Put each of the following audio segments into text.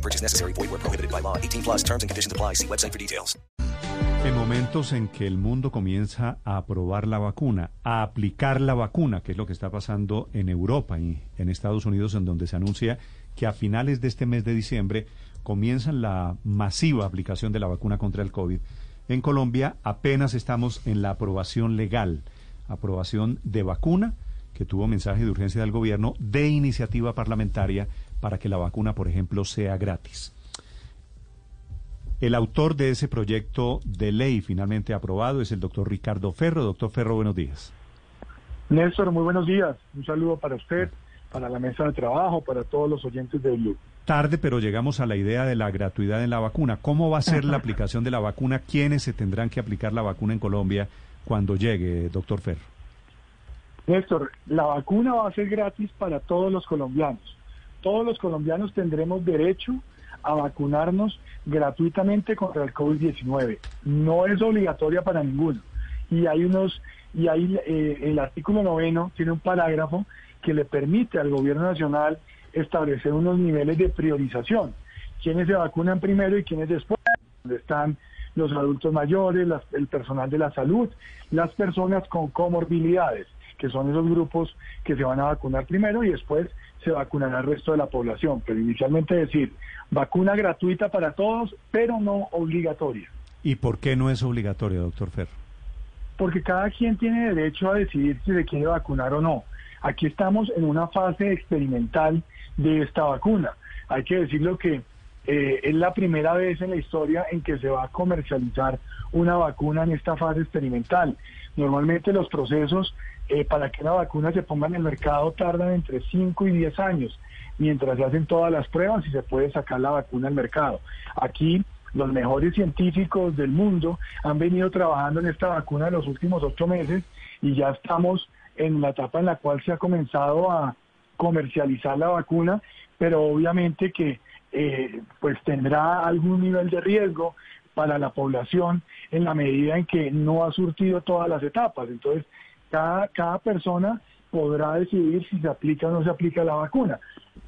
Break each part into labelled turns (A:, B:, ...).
A: No purchase necessary. Void where prohibited by law. 18 plus terms and conditions apply. See website for details.
B: En momentos en que el mundo comienza a aprobar la vacuna, a aplicar la vacuna, que es lo que está pasando en Europa y en Estados Unidos, en donde se anuncia que a finales de este mes de diciembre comienzan la masiva aplicación de la vacuna contra el COVID. En Colombia apenas estamos en la aprobación legal, aprobación de vacuna, que tuvo mensaje de urgencia del gobierno, de iniciativa parlamentaria para que la vacuna, por ejemplo, sea gratis. El autor de ese proyecto de ley finalmente aprobado es el doctor Ricardo Ferro. Doctor Ferro, buenos días.
C: Néstor, muy buenos días. Un saludo para usted, para la mesa de trabajo, para todos los oyentes de Blue.
B: Tarde, pero llegamos a la idea de la gratuidad en la vacuna. ¿Cómo va a ser la aplicación de la vacuna? ¿Quiénes se tendrán que aplicar la vacuna en Colombia cuando llegue, doctor Ferro?
C: Néstor, la vacuna va a ser gratis para todos los colombianos. Todos los colombianos tendremos derecho a vacunarnos gratuitamente contra el COVID-19. No es obligatoria para ninguno. Y hay unos, y ahí eh, el artículo noveno tiene un parágrafo que le permite al gobierno nacional establecer unos niveles de priorización. Quiénes se vacunan primero y quiénes después. Donde están los adultos mayores, las- el personal de la salud, las personas con comorbilidades, que son esos grupos que se van a vacunar primero y después se vacunará el resto de la población. Pero inicialmente decir, vacuna gratuita para todos, pero no obligatoria.
B: ¿Y por qué no es obligatorio, doctor Ferro?
C: porque cada quien tiene derecho a decidir si se quiere vacunar o no. Aquí estamos en una fase experimental de esta vacuna. Hay que decirlo que eh, es la primera vez en la historia en que se va a comercializar una vacuna en esta fase experimental. Normalmente los procesos eh, para que una vacuna se ponga en el mercado tardan entre 5 y 10 años, mientras se hacen todas las pruebas y se puede sacar la vacuna al mercado. Aquí los mejores científicos del mundo han venido trabajando en esta vacuna en los últimos ocho meses y ya estamos en la etapa en la cual se ha comenzado a comercializar la vacuna, pero obviamente que eh, pues tendrá algún nivel de riesgo para la población en la medida en que no ha surtido todas las etapas. Entonces, cada, cada persona podrá decidir si se aplica o no se aplica la vacuna.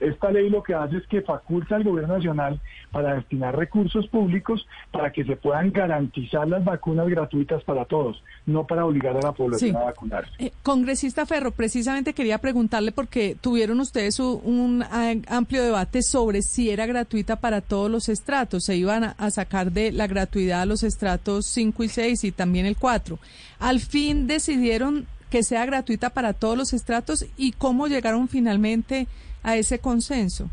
C: Esta ley lo que hace es que faculta al gobierno nacional para destinar recursos públicos para que se puedan garantizar las vacunas gratuitas para todos, no para obligar a la población
D: Sí.
C: a vacunarse.
D: Eh, congresista Ferro, precisamente quería preguntarle porque tuvieron ustedes un, amplio debate sobre si era gratuita para todos los estratos. Se iban a, a sacar de la gratuidad a los estratos 5 y 6 y también el 4. Al fin decidieron que sea gratuita para todos los estratos y cómo llegaron finalmente a ese consenso.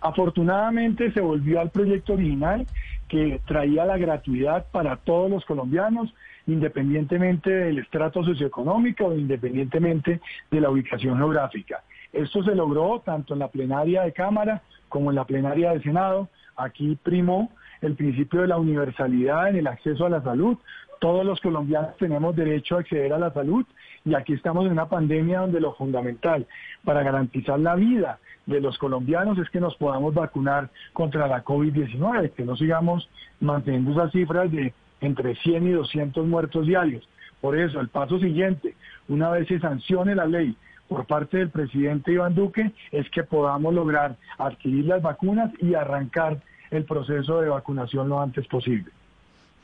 C: Afortunadamente se volvió al proyecto original que traía la gratuidad para todos los colombianos, independientemente del estrato socioeconómico o independientemente de la ubicación geográfica. Esto se logró tanto en la plenaria de Cámara como en la plenaria de Senado. Aquí primó el principio de la universalidad en el acceso a la salud. Todos los colombianos tenemos derecho a acceder a la salud y aquí estamos en una pandemia donde lo fundamental para garantizar la vida de los colombianos es que nos podamos vacunar contra la COVID-19, que no sigamos manteniendo esas cifras de entre 100 y 200 muertos diarios. Por eso, el paso siguiente, una vez se sancione la ley por parte del presidente Iván Duque, es que podamos lograr adquirir las vacunas y arrancar el proceso de vacunación lo antes posible.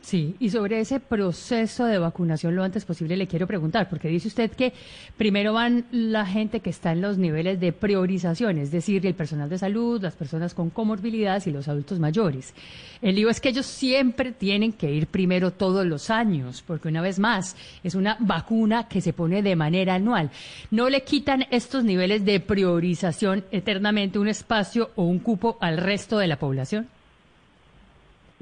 E: Sí, y sobre ese proceso de vacunación lo antes posible le quiero preguntar, porque dice usted que primero van la gente que está en los niveles de priorización, es decir, el personal de salud, las personas con comorbilidades y los adultos mayores. El lío es que ellos siempre tienen que ir primero todos los años, porque una vez más es una vacuna que se pone de manera anual. ¿No le quitan estos niveles de priorización eternamente un espacio o un cupo al resto de la población?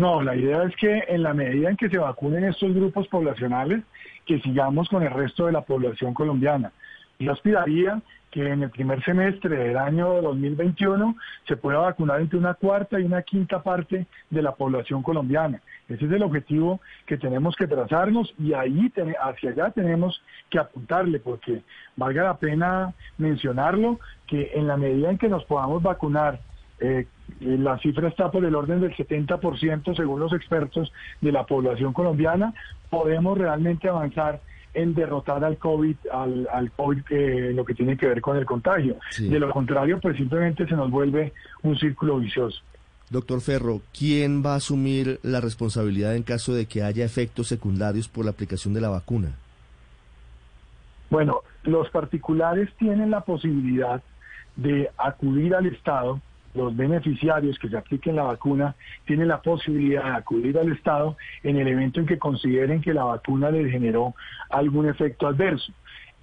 C: No, la idea es que en la medida en que se vacunen estos grupos poblacionales, que sigamos con el resto de la población colombiana. Yo aspiraría que en el primer semestre del año 2021 se pueda vacunar entre una cuarta y una quinta parte de la población colombiana. Ese es el objetivo que tenemos que trazarnos y ahí hacia allá tenemos que apuntarle porque valga la pena mencionarlo que en la medida en que nos podamos vacunar eh, la cifra está por el orden del 70% según los expertos de la población colombiana, podemos realmente avanzar en derrotar al COVID, al, al COVID eh, lo que tiene que ver con el contagio. De lo contrario, pues simplemente se nos vuelve un círculo vicioso.
F: Doctor Ferro, ¿quién va a asumir la responsabilidad en caso de que haya efectos secundarios por la aplicación de la vacuna?
C: Bueno, los particulares tienen la posibilidad de acudir al Estado los beneficiarios que se apliquen la vacuna tienen la posibilidad de acudir al Estado en el evento en que consideren que la vacuna les generó algún efecto adverso.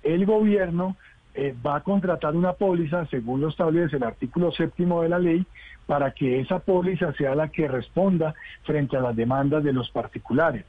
C: El gobierno eh, va a contratar una póliza, según lo establece el artículo séptimo de la ley, para que esa póliza sea la que responda frente a las demandas de los particulares.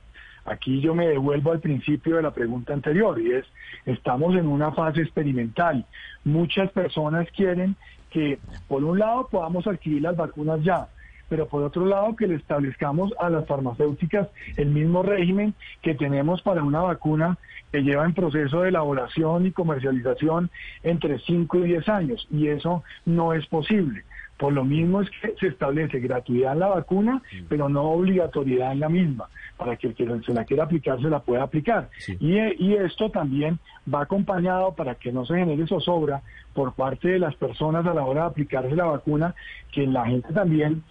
C: Aquí yo me devuelvo al principio de la pregunta anterior y es, estamos en una fase experimental. Muchas personas quieren que por un lado podamos adquirir las vacunas ya, pero por otro lado que le establezcamos a las farmacéuticas el mismo régimen que tenemos para una vacuna que lleva en proceso de elaboración y comercialización entre 5 y 10 años, y eso no es posible. Por lo mismo es que se establece gratuidad en la vacuna, pero no obligatoriedad en la misma, para que el que se la quiera aplicar se la pueda aplicar. Y, y, esto también va acompañado para que no se genere zozobra por parte de las personas a la hora de aplicarse la vacuna, que la gente también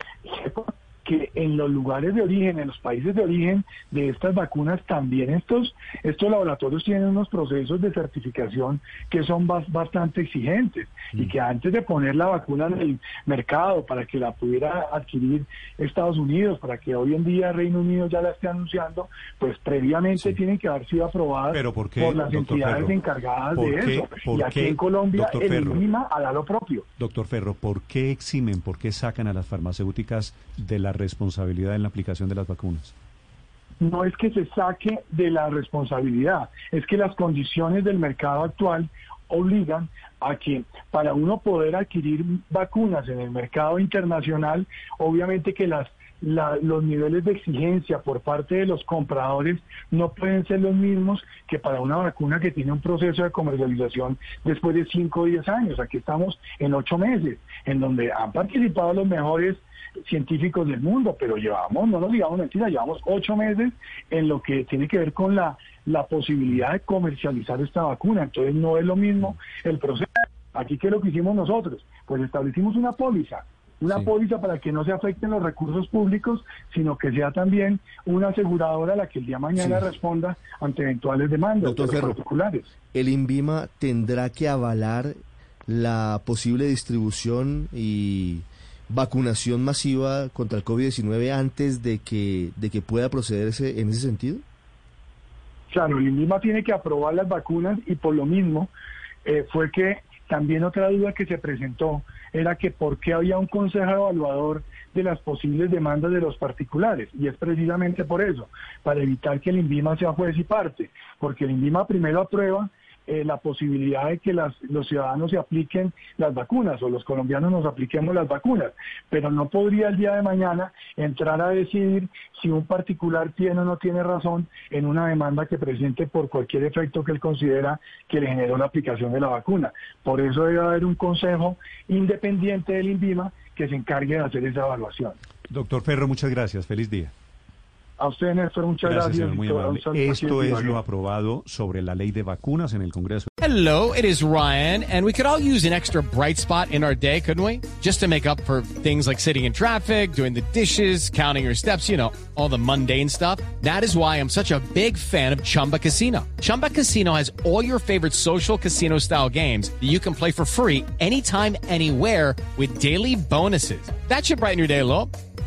C: sepa que en los lugares de origen, en los países de origen de estas vacunas, también estos, estos laboratorios tienen unos procesos de certificación que son bastante exigentes y que antes de poner la vacuna en el mercado para que la pudiera adquirir Estados Unidos, para que hoy en día Reino Unido ya la esté anunciando, pues previamente tienen que haber sido aprobadas
B: por,
C: las entidades encargadas de eso. y aquí en Colombia el INVIMA hará lo propio.
B: Doctor Ferro, ¿por qué eximen, por qué sacan a las farmacéuticas de la responsabilidad en la aplicación de las vacunas?
C: No es que se saque de la responsabilidad, es que las condiciones del mercado actual obligan a que para uno poder adquirir vacunas en el mercado internacional, obviamente que las los niveles de exigencia por parte de los compradores no pueden ser los mismos que para una vacuna que tiene un proceso de comercialización después de 5 o 10 años. Aquí estamos en 8 meses, en donde han participado los mejores científicos del mundo, pero llevamos, no nos digamos mentira, llevamos ocho meses en lo que tiene que ver con la, la posibilidad de comercializar esta vacuna. Entonces no es lo mismo el proceso. Aquí, ¿qué es lo que hicimos nosotros? Pues establecimos una póliza, una póliza para que no se afecten los recursos públicos, sino que sea también una aseguradora la que el día de mañana responda ante eventuales demandas particulares.
F: ¿El INVIMA tendrá que avalar la posible distribución y vacunación masiva contra el COVID-19 antes de que, de que pueda procederse en ese sentido?
C: Claro, el INVIMA tiene que aprobar las vacunas y por lo mismo eh, fue que también otra duda que se presentó era que por qué había un consejo evaluador de las posibles demandas de los particulares. Y es precisamente por eso, para evitar que el INVIMA sea juez y parte, porque el INVIMA primero aprueba eh, la posibilidad de que las, los ciudadanos se apliquen las vacunas o los colombianos nos apliquemos las vacunas, pero no podría el día de mañana entrar a decidir si un particular tiene o no tiene razón en una demanda que presente por cualquier efecto que él considera que le generó la aplicación de la vacuna. Por eso debe haber un consejo independiente del INVIMA que se encargue de hacer esa evaluación.
B: Doctor Ferro, muchas gracias. Feliz día.
C: A usted, Néstor, muchas gracias.
B: Esto es lo aprobado sobre la ley de vacunas en el Congreso.
G: Hello, it is Ryan, and we could all use an extra bright spot in our day, couldn't we? Just to make up for things like sitting in traffic, doing the dishes, counting your steps, you know, all the mundane stuff. That is why I'm such a big fan of Chumba Casino. Chumba Casino has all your favorite social casino style games that you can play for free anytime, anywhere with daily bonuses. That should brighten your day a little.